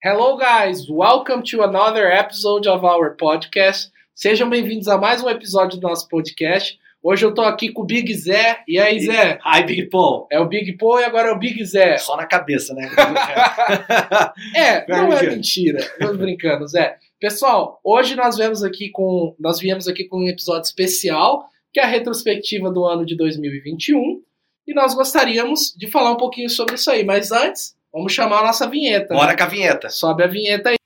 Hello, guys! Welcome to another episode of our podcast. Sejam bem-vindos a mais um episódio do nosso podcast. Hoje eu tô aqui com o Big Zé. E aí, Zé? Hi, Big Paul. É o Big Paul e agora é o Big Zé. Só na cabeça, né? É, não é mentira. Tô brincando, Zé. Pessoal, hoje nós viemos aqui com nós viemos aqui com um episódio especial, que é a retrospectiva do ano de 2021, e nós gostaríamos de falar um pouquinho sobre isso aí, mas antes, vamos chamar a nossa vinheta. Bora né? com a vinheta. Sobe a vinheta aí.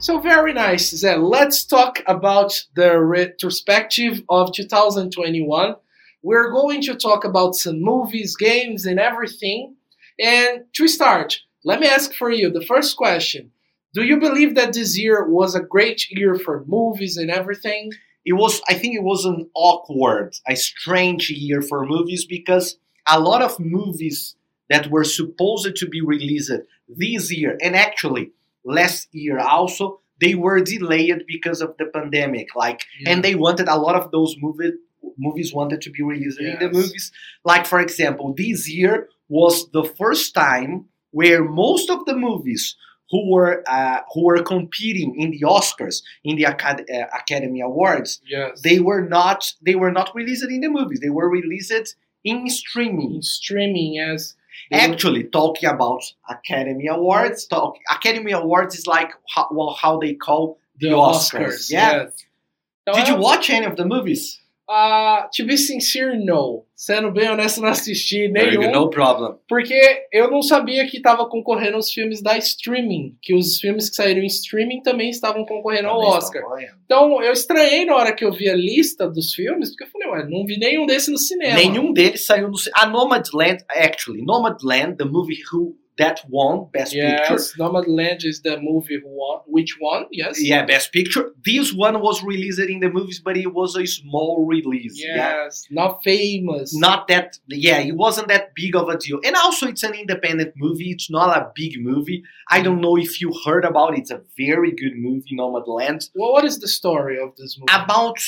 So very nice, Zé. Let's talk about the retrospective of 2021. We're going to talk about some movies, games, and everything. And to start, let me ask for you the first question. Do you believe that this year was a great year for movies and everything? It was, I think it was an awkward, a strange year for movies because a lot of movies that were supposed to be released this year and actually last year also, they were delayed because of the pandemic. Like, and they wanted a lot of those movies movies wanted to be released in the movies. Like, for example, this year was the first time where most of the movies who were uh, who were competing in the Oscars in the Acad- uh, Academy Awards yes. they were not they were not released in the movies they were released in streaming in streaming as they were- actually talking about Academy Awards talk Academy Awards is like how, well, how they call the the Oscars. Oscars, yeah. yes. Did you watch any of the movies Ah, to be sincere, no. Sendo bem honesto, não assisti nenhum. no problem Porque eu não sabia que estava concorrendo os filmes da streaming. Que os filmes que saíram em streaming também estavam concorrendo ao Oscar. Então eu estranhei na hora que eu vi a lista dos filmes, porque eu falei, ué, não vi nenhum desse no cinema. nenhum deles saiu no ci- a Nomadland actually Nomadland the movie who that won Best Picture Yes, Nomadland is the movie who won. Which one? Yes. Yeah, Best Picture. This one was released in the movies, but it was a small release. Yeah. Yes. Not famous. Not that, yeah, it wasn't that big of a deal. And also, it's an independent movie. It's not a big movie. I don't know if you heard about it. It's a very good movie, Nomadland. Well, what is the story of this movie? About,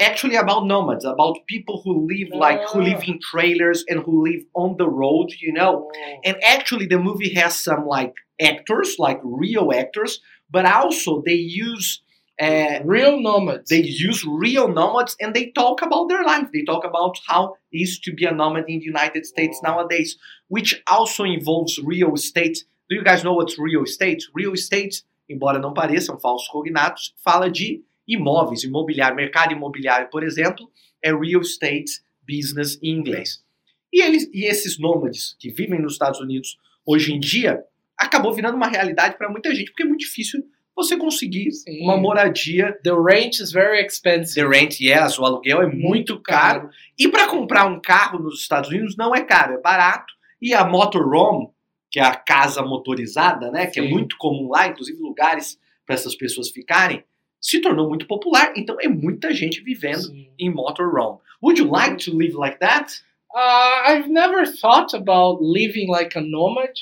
actually, about nomads, about people who live like, who live in trailers and who live on the road, you know. And actually, the movie has some like actors, like real actors, but also they use. Uh, Real nomads. they use real nomads and they talk about their life. They talk about how it is to be a nomad in the United States nowadays, which also involves real estate. Do you guys know what's real estate? Real estate, embora não pareçam falsos cognatos, fala de imóveis, imobiliário, mercado imobiliário, por exemplo, é real estate business em inglês. E, eles, e esses nômades que vivem nos Estados Unidos hoje em dia acabou virando uma realidade para muita gente, porque é muito difícil você conseguir Sim. uma moradia The rent is very expensive. The rent, yes, o aluguel é muito caro. E para comprar um carro nos Estados Unidos não é caro, é barato. E a motorhome, que é a casa motorizada, né, que é Sim. muito comum lá, inclusive lugares para essas pessoas ficarem, se tornou muito popular. Então é muita gente vivendo Sim. em motorhome. Would you like to live like that? Uh, I've never thought about living like a nomad,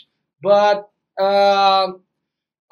but uh,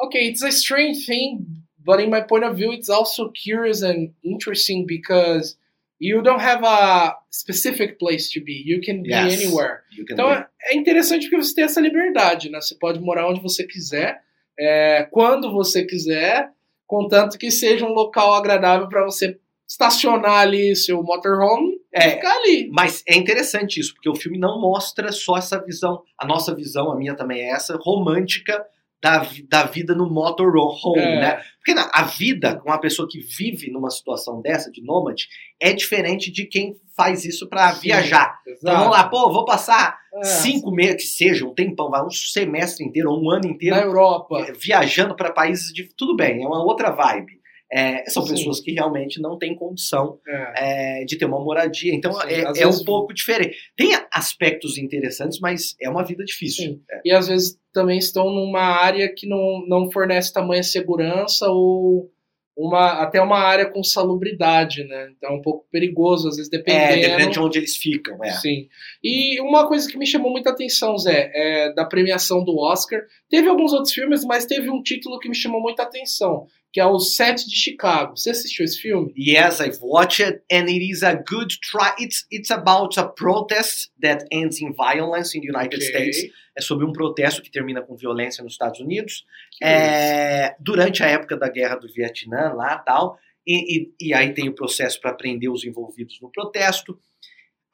okay, it's a strange thing. But in my point of view, it's also curious and interesting because you don't have a specific place to be. You can be Yes. anywhere. You can Então é é interessante porque você tem essa liberdade, né? Você pode morar onde você quiser, é, quando você quiser, contanto que seja um local agradável para você estacionar ali seu motorhome e É, ficar ali. Mas é interessante isso, porque o filme não mostra só essa visão. A nossa visão, a minha também é essa, romântica da, da vida no motorhome, É. né? Porque a vida com uma pessoa que vive numa situação dessa, de nômade, é diferente de quem faz isso pra Sim, viajar. Então vamos lá, pô, vou passar É, cinco meses, que seja, um tempão, vai um semestre inteiro, ou um ano inteiro, na Europa. viajando para países de. Tudo bem, é uma outra vibe. É, são Sim. pessoas que realmente não têm condição É. é, de ter uma moradia. Então Sim, é, é vezes- um pouco diferente. Tem aspectos interessantes, mas é uma vida difícil. Sim. E às vezes também estão numa área que não, não fornece tamanha segurança ou uma, até uma área com salubridade, né? Então é um pouco perigoso, às vezes, É, dependendo. dependendo de onde eles ficam. É. Sim. E uma coisa que me chamou muita atenção, Zé, é da premiação do Oscar. Teve alguns outros filmes, mas teve um título que me chamou muita atenção, que é o Sete de Chicago. Você assistiu esse filme? Yes, I've watched it, and it is a good try. It's it's about a protest that ends in violence in the United Ok. States. É sobre um protesto que termina com violência nos Estados Unidos. É, durante a época da guerra do Vietnã, lá tal. E, e, e aí tem o processo para prender os envolvidos no protesto.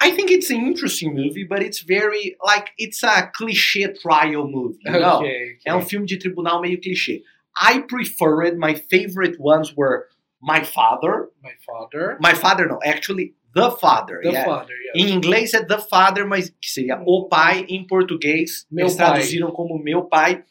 I think it's an interesting movie, but it's very like it's a cliché trial movie. You know? Ok, ok. É um filme de tribunal meio clichê. I preferred, my favorite ones were My Father. My Father. My Father, no, actually, The Father. The yeah. Father, yes. Em inglês é The Father, mas que seria O Pai. Em português, Meu eles Pai. traduziram como Meu Pai.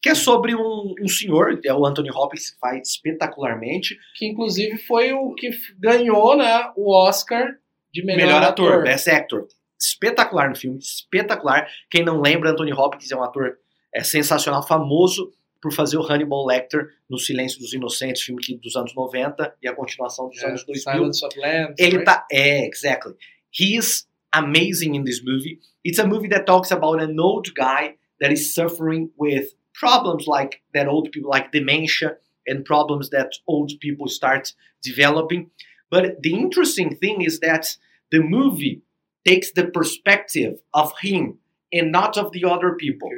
Que é sobre um, um senhor, é o Anthony Hopkins, que faz espetacularmente. Que inclusive foi o que ganhou né, o Oscar de melhor, Melhor, ator, ator. Best Actor. Espetacular no filme, espetacular. Quem não lembra, Anthony Hopkins é um ator é, sensacional, famoso por fazer o Hannibal Lecter no Silêncio dos Inocentes, filme que, dos anos 90 e a continuação dos É, anos 2000. Silence of Lambs. Ele right? tá. É, exactly. He is amazing in this movie. It's a movie that talks about an old guy that is suffering with problems like that old people, like dementia, and problems that old people start developing. But the interesting thing is that the movie takes the perspective of him and not of the other people.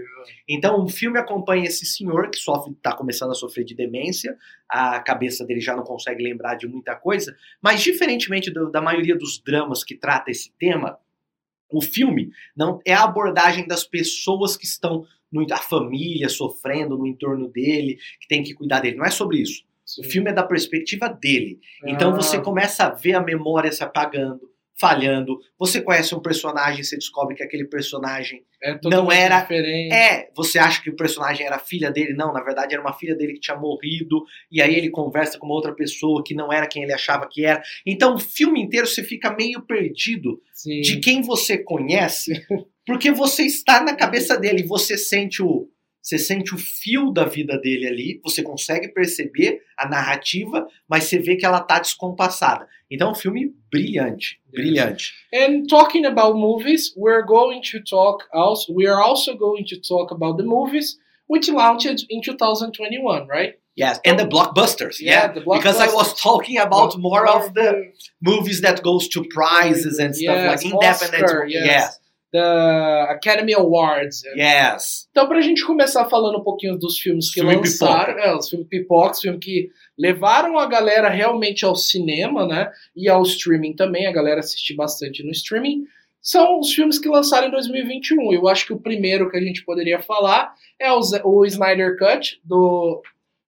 Então o filme acompanha esse senhor que sofre, está começando a sofrer de demência, a cabeça dele já não consegue lembrar de muita coisa, mas diferentemente do- da maioria dos dramas que trata esse tema, o filme não é a abordagem das pessoas que estão no, a família sofrendo no entorno dele, que tem que cuidar dele. Não é sobre isso. O filme é da perspectiva dele. Então Ah, você começa a ver a memória se apagando, falhando. Você conhece um personagem, você descobre que aquele personagem é não era- diferente. é, você acha que o personagem era filha dele? Não, na verdade era uma filha dele que tinha morrido, e aí ele conversa com uma outra pessoa que não era quem ele achava que era. Então o filme inteiro você fica meio perdido Sim. de quem você conhece, porque você está na cabeça dele, você sente o você sente o fio da vida dele ali, você consegue perceber a narrativa, mas você vê que ela tá descompassada. Então é um filme brilhante, brilhante. And talking about movies, we're going to talk also. We are also going to talk about the movies which launched in 2021, right? Yes, and the blockbusters. Yeah, the because I was blockbusters. talking about more of the movies that goes to prizes and stuff Yes, like independent. Oscar, yes. yes, the Academy Awards. yes. Então, pra gente começar falando um pouquinho dos filmes que Filme lançaram, é, os filmes pipocas, filmes que levaram a galera realmente ao cinema, né? E ao streaming também, a galera assistiu bastante no streaming. São os filmes que lançaram em 2021. Eu acho que o primeiro que a gente poderia falar é o, o Snyder Cut, do.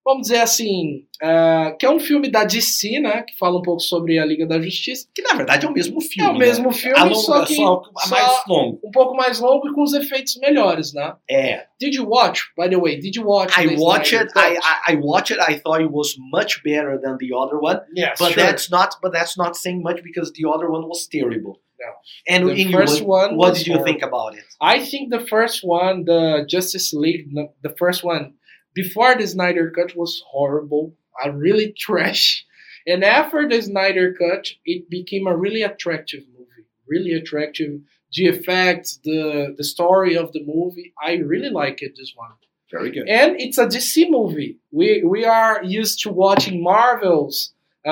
Vamos dizer assim, ah, que é um filme da DC, né? Que fala um pouco sobre a Liga da Justiça. Que na verdade é o mesmo filme. é o mesmo filme, né? A longa, só que só, mais longo. um pouco mais longo e com os efeitos melhores, né? É. Did you watch, by the way? Did you watch? I watched it. I? I I watched it. I thought it was much better than the other one. Yes, But sure. that's not. But that's not saying much because the other one was terrible. No. And The in first you, one what did you horrible. think about it? I think the first one, the Justice League, the first one before the Snyder Cut was horrible. I really trash. And after the Snyder Cut, it became a really attractive movie. Really attractive. The effects, the the story of the movie, I really like it. This one. Very good. and it's a DC movie. We we are used to watching Marvel's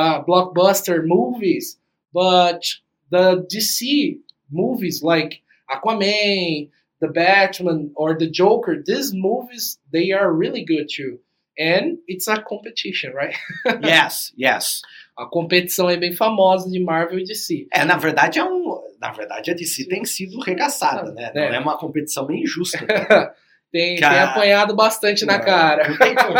uh, blockbuster movies, but the DC movies like Aquaman, the Batman, or the Joker, these movies they are really good too. And it's a competition, right? yes, yes. A competição é bem famosa de Marvel e DC. É, na verdade é um. Na verdade, a DC tem sido regaçada, né? Não É. é uma competição bem injusta. Tem, tem Cara, apanhado bastante na não, cara. Não, tem como-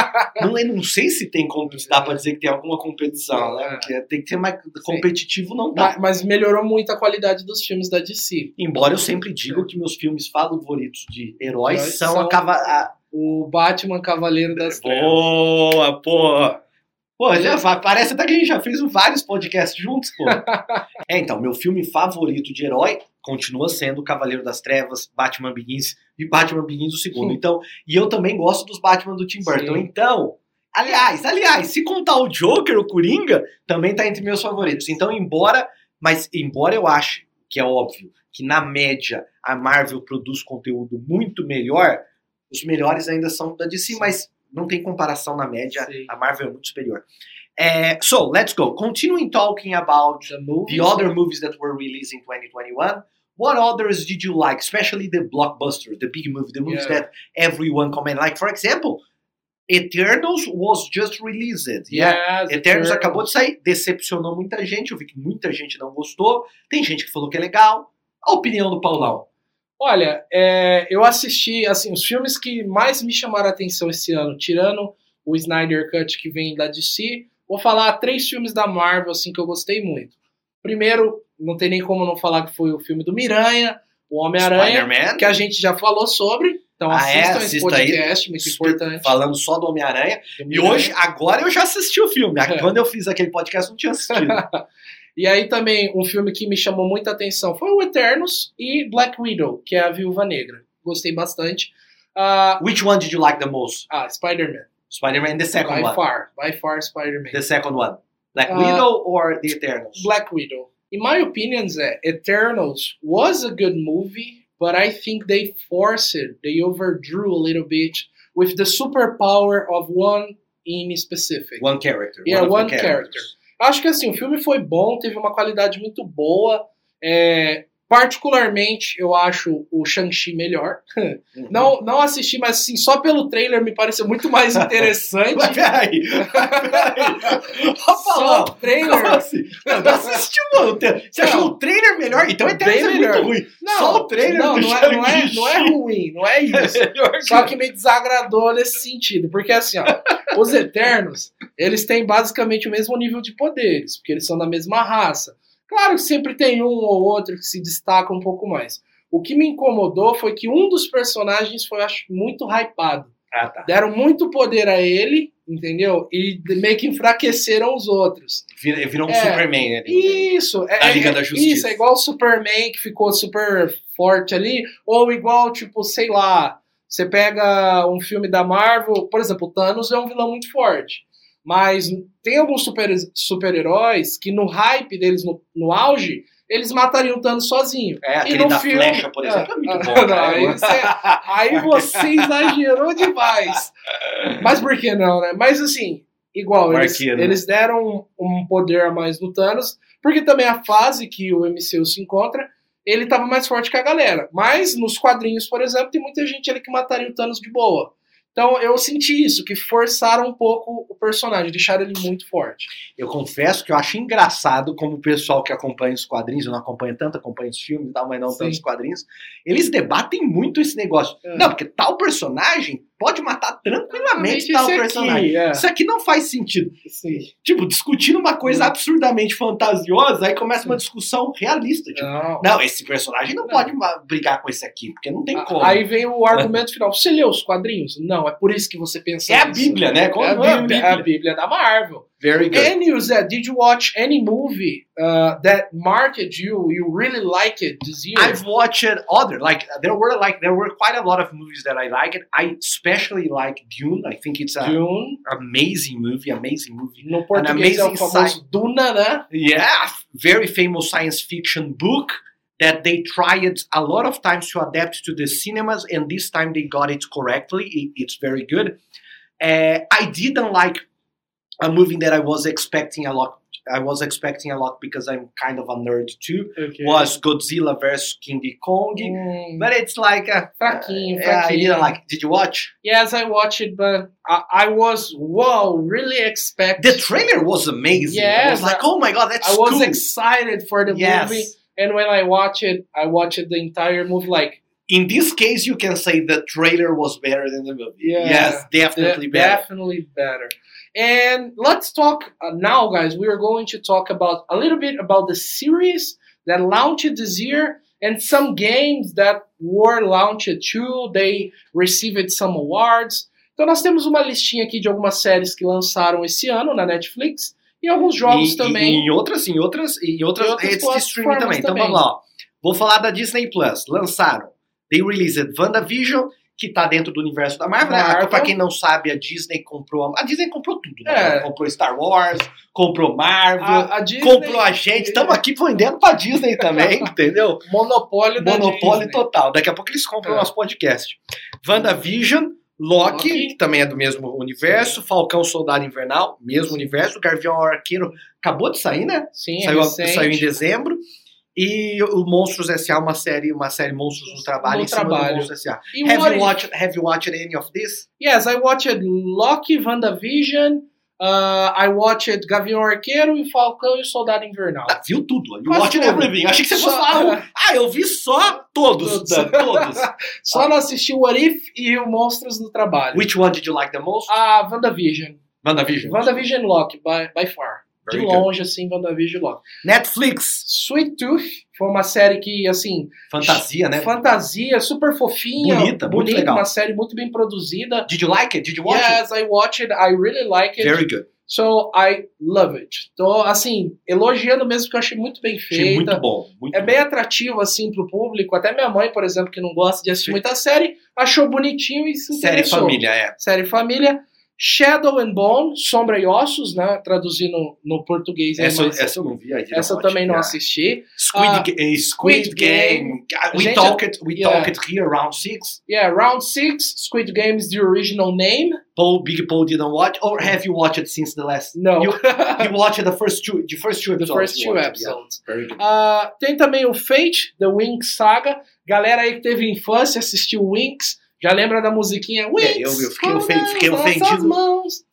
não, não sei se tem como dá pra dizer que tem alguma competição, né? É. Porque tem que ser mais competitivo, não dá. Ma- Mas melhorou muito a qualidade dos filmes da DC. Embora eu sempre digo que meus filmes favoritos de heróis Heróis são, são- a a- O Batman Cavaleiro das Trevas. Boa, pô! Pô, já, va- parece até que a gente já fez vários podcasts juntos, pô. é, então, meu filme favorito de herói continua sendo Cavaleiro das Trevas, Batman Begins e Batman Begins o segundo. Hum. Então, e eu também gosto dos Batman do Tim Burton. Sim. Então, aliás, aliás, se contar o Joker, o Coringa, também tá entre meus favoritos. Então, embora, mas embora eu ache que é óbvio que na média a Marvel produz conteúdo muito melhor, os melhores ainda são da DC, Sim. mas não tem comparação na média. Sim. A Marvel é muito superior. É, so, let's go. Continuing talking about The movies. the other movies that were released in 2021. What others did you like, especially the blockbusters, the big movies, the movies Yeah. that everyone commented? Like, for example, Eternals was just released. Yeah. Yes, Eternos Eternals. acabou de sair, decepcionou muita gente. Eu vi que muita gente não gostou. Tem gente que falou que é legal. A opinião do Paulão. Olha, é, eu assisti, assim, os filmes que mais me chamaram a atenção esse ano, tirando o Snyder Cut que vem da DC, vou falar três filmes da Marvel, assim, que eu gostei muito. Primeiro, não tem nem como não falar que foi o filme do Miranha, o Homem-Aranha, que a gente já falou sobre. Então Ah, é? assistam esse Assista aí. podcast, muito importante. Falando só do Homem-Aranha. E hoje, agora eu já assisti o filme. É. Quando eu fiz aquele podcast, eu não tinha assistido. E aí também um filme que me chamou muita atenção foi o Eternos e Black Widow, que é a Viúva Negra. Gostei bastante. Ah, Which one did you like the most? ah, Spider-Man. Spider-Man, the second By one. far, by far Spider-Man. The second one. Black Uh, Widow or The Eternals? Black Widow. In my opinion, Zé, Eternals was a good movie, but I think they forced it, they overdrew a little bit with the superpower of one in specific. One character. Yeah, the one characters. Acho que assim, o filme foi bom, teve uma qualidade muito boa. É, particularmente, eu acho o Shang-Chi melhor. Uhum. Não, não assisti, mas assim, só pelo trailer me pareceu muito mais interessante. Mas peraí. peraí. Só o Como trailer. assim? Não, não assistiu, mano. Você Não. achou o trailer melhor? Então é muito ruim. Não, Só o trailer não, do não, é, não, é, não é ruim, não é isso. Melhor Só que me desagradou nesse sentido. Porque assim, ó, os Eternos, eles têm basicamente o mesmo nível de poderes, porque eles são da mesma raça. Claro que sempre tem um ou outro que se destaca um pouco mais. O que me incomodou foi que um dos personagens foi, acho, muito hypado. Ah, tá. Deram muito poder a ele, entendeu? E meio que enfraqueceram os outros. Virou um É. Superman, né? Isso, é, Da Liga é- da Justiça. Isso, é igual o Superman que ficou super forte ali, ou igual, tipo, sei lá, você pega um filme da Marvel, por exemplo, o Thanos é um vilão muito forte. Mas tem alguns super- super-heróis que no hype deles, no, no auge, eles matariam o Thanos sozinho. É, E aquele no da filme- flecha, por exemplo, é muito Ah, bom. não, aí você- Aí você exagerou demais. Mas por que não, né? Mas assim, igual, eles, Marqueiro. eles deram um poder a mais no Thanos, porque também a fase que o MCU se encontra, ele tava mais forte que a galera. Mas nos quadrinhos, por exemplo, tem muita gente ali que mataria o Thanos de boa. Então eu senti isso, que forçaram um pouco o personagem, deixaram ele muito forte. Eu confesso que eu acho engraçado como o pessoal que acompanha os quadrinhos, eu não acompanho tanto, acompanho os filmes e tal, mas não Sim. tanto os quadrinhos, eles debatem muito esse negócio. É. Não, porque tal personagem pode matar tranquilamente tal aqui, personagem. é. Isso aqui não faz sentido. Sim. Tipo, discutindo uma coisa Hum. absurdamente fantasiosa, aí começa uma discussão realista. Tipo, Não. não, esse personagem não, Não. pode brigar com esse aqui, porque não tem como. Aí vem o argumento final. Você leu os quadrinhos? Não, é por isso que você pensa É a nisso. Bíblia, né? É a não é a Bíblia, é a Bíblia da Marvel. Very good. And you, Zé, did you watch any movie uh, that marked you? You really like it this year? I've watched other like there were like there were quite a lot of movies that I liked. I especially like Dune. I think it's an Dune. amazing movie, amazing movie. No o amazing famoso Duna, né? Yeah, very famous science fiction book that they tried a lot of times to adapt to the cinemas, and this time they got it correctly. It- it's very good. Uh, I didn't like a movie that I was expecting a lot. I was expecting a lot because I'm kind of a nerd too. Was Godzilla versus King Kong, Hum, but it's like uh, fraquinho, yeah, I fraquinho. didn't like. it. Did you watch? Yes, I watched it, but I, I was, whoa, really expecting. The trailer was amazing. I Yes, was like, oh my god, that's I was cool. excited for the yes. movie. And when I watched it, I watched the entire movie like, In this case, you can say the trailer was better than the movie. Yeah. Yes, definitely De- better. Definitely better. And let's talk uh, now, guys. We are going to talk about a little bit about the series that launched this year and some games that were launched too. They received some awards. Então nós temos uma listinha aqui de algumas séries que lançaram esse ano na Netflix e alguns jogos E- também. E, em outras, em outras, em outras, outras redes de streaming plataformas também. Então também. vamos lá. ó. Vou falar da Disney Plus. Lançaram. They released WandaVision, que tá dentro do universo da Marvel. né? Marvel. Pra quem não sabe, a Disney comprou. A Disney comprou tudo, né? É. Comprou Star Wars, comprou Marvel, A, a Disney, comprou a gente. Estamos aqui vendendo pra Disney também, entendeu? monopólio da Monopólio Disney. total. Daqui a pouco eles compram o É. nosso podcast. WandaVision, Loki, Loki. que também é do mesmo universo. Falcão Soldado Invernal, mesmo universo. Gavião Arqueiro acabou de sair, né? Sim, é saiu, saiu em dezembro. E o Monstros S.A., uma série, uma série Monstros no Trabalho, No em cima do Trabalho. Monstros S.A. Have you, watched, have you watched any of this? Yes, I watched Loki, WandaVision, uh, I watched Gavião Arqueiro e Falcão e Soldado Invernal. Ah, viu tudo. You watched everything. Achei que você fosse Só- falar um. Ah, eu vi só todos. Todos. Dan, todos. Só não assisti o What If e o Monstros no Trabalho. Which one did you like the most? A WandaVision. WandaVision. WandaVision Loki, by, by far. De good. longe, assim, WandaVision Loki. Netflix. Sweet Tooth foi uma série que, assim, Fantasia, né? fantasia, super fofinha. Bonita, muito legal. Uma série muito bem produzida. Did you like it? Did you watch Yes, I watched it. I really like it? it. Very good. So, I love it. Tô, assim, elogiando mesmo, que eu achei muito bem Achei feita. muito bom. Muito É bem bom. atrativo, assim, pro público. Até minha mãe, por exemplo, que não gosta de assistir muita série, achou bonitinho e se Série interessou. família, é. Série Família. Shadow and Bone, Sombra e Ossos, né? Traduzindo no português. Essa, essa eu não vi. Didn't essa também não assisti. Squid, eh, Squid Game. Ah, We Gente, talk it. We yeah. talk it here round six. Yeah, Round 6, Squid Game is the original name. Paul, Big Paul didn't watch, or have you watched it since the last? No. You, you watched the first two, the first two the episodes. first you two watched, yeah. episodes. Very good. Ah, tem também o Fate, The Winx Saga. Galera aí que teve infância, assistiu Winx. Já lembra da musiquinha Winx? É, eu- eu fiquei ofen- fiquei ofendido.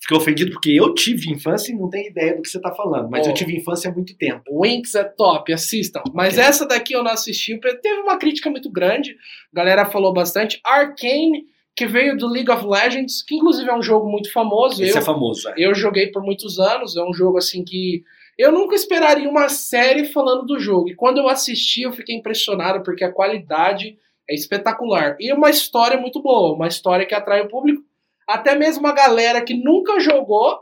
Fiquei ofendido porque eu tive infância e não tenho ideia do que você tá falando, mas Oh. eu tive infância há muito tempo. Winx é top, assistam. Mas Ok. essa daqui eu não assisti, porque teve uma crítica muito grande. A galera falou bastante. Arcane, que veio do League of Legends, que inclusive é um jogo muito famoso. Esse eu, é famoso, é. eu joguei por muitos anos, é um jogo assim que eu nunca esperaria uma série falando do jogo. E quando eu assisti, eu fiquei impressionado porque a qualidade é espetacular. E uma história muito boa, uma história que atrai o público. Até mesmo a galera que nunca jogou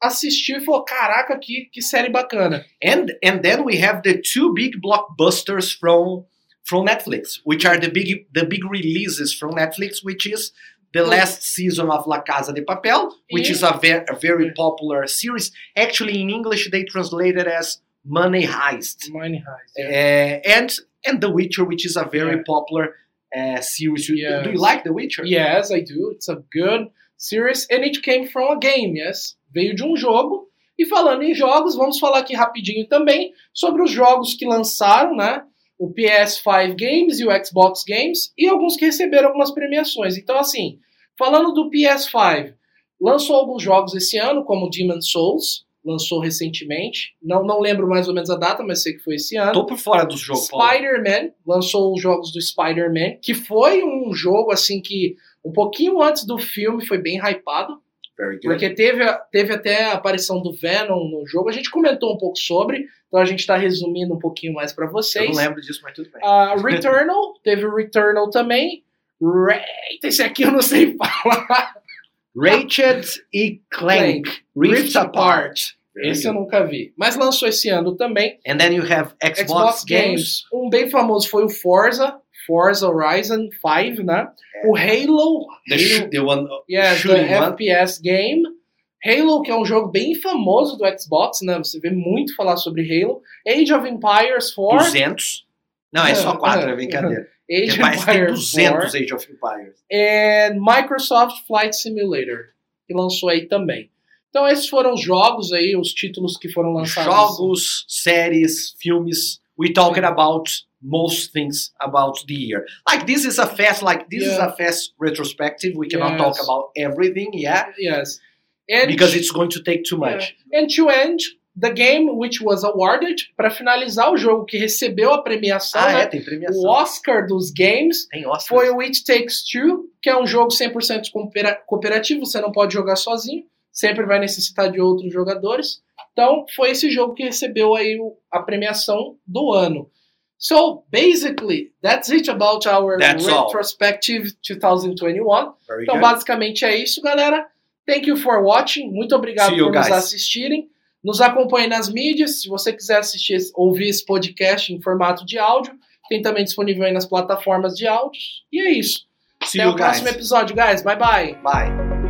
assistiu e falou: Caraca, que, que série bacana. And and then we have the two big blockbusters from from Netflix, which are the big the big releases from Netflix, which is the last season of La Casa de Papel, which is a, ver, a very popular series. Actually, in English, they translate it as Money Heist. Mine Heist. Uh, and and The Witcher, which is a very Yeah. popular uh, series. Do- Yes. Do you like The Witcher? Yes, I do. It's a good series and it came from a game, yes. Veio de um jogo. E falando em jogos, vamos falar aqui rapidinho também sobre os jogos que lançaram, né? O PS5 Games e o Xbox Games e alguns que receberam algumas premiações. Então, assim, falando do PS5, lançou alguns jogos esse ano, como Demon's Souls, lançou recentemente. Não, não lembro mais ou menos a data, mas sei que foi esse ano. Tô por fora do jogo. Paulo. Spider-Man lançou os jogos do Spider-Man, que foi um jogo assim que um pouquinho antes do filme foi bem hypado, porque teve, teve até a aparição do Venom no jogo. A gente comentou um pouco sobre, então a gente está resumindo um pouquinho mais para Eu vocês. não lembro disso, mas tudo bem. Ah, Returnal, teve o Returnal também. Eita, esse aqui eu não sei falar. Ratchet e Clank, Rift, Rift Apart. Esse eu nunca vi. Mas lançou esse ano também. And then you have Xbox, Xbox games. Games. Um bem famoso foi o Forza, Forza Horizon 5, né? O Halo, The, Halo the one shooting the one. FPS game. Halo, que é um jogo bem famoso do Xbox, né? Você vê muito falar sobre Halo. Age of Empires 4. 200. Não, é só 4, é brincadeira. Age of parece que tem Empires 200 4. Age of Empires. And Microsoft Flight Simulator, que lançou aí também. Então esses foram os jogos aí, os títulos que foram lançados. Jogos, séries, filmes. We talking about most things about the year. Like this is a fast, like this is Yeah. a fast retrospective. We cannot Yes. talk about everything, yeah, Yes. And because it's going to take too much. And to end, the game which was awarded, para finalizar o jogo que recebeu a premiação, Ah, né? é, tem premiação. o Oscar dos games, Tem Oscar. foi o It Takes Two, que é um jogo 100% coopera- cooperativo, você não pode jogar sozinho, sempre vai necessitar de outros jogadores. Então, foi esse jogo que recebeu aí a premiação do ano. So, basically, that's it about our That's all. retrospective 2021. Very Então, good. basicamente é isso, galera. Thank you for watching. Muito obrigado you, por nos assistirem. Nos acompanhe nas mídias. Se você quiser assistir, ouvir esse podcast em formato de áudio, tem também disponível aí nas plataformas de áudios. E é isso. See Até o próximo guys. episódio, guys. Bye bye. Bye.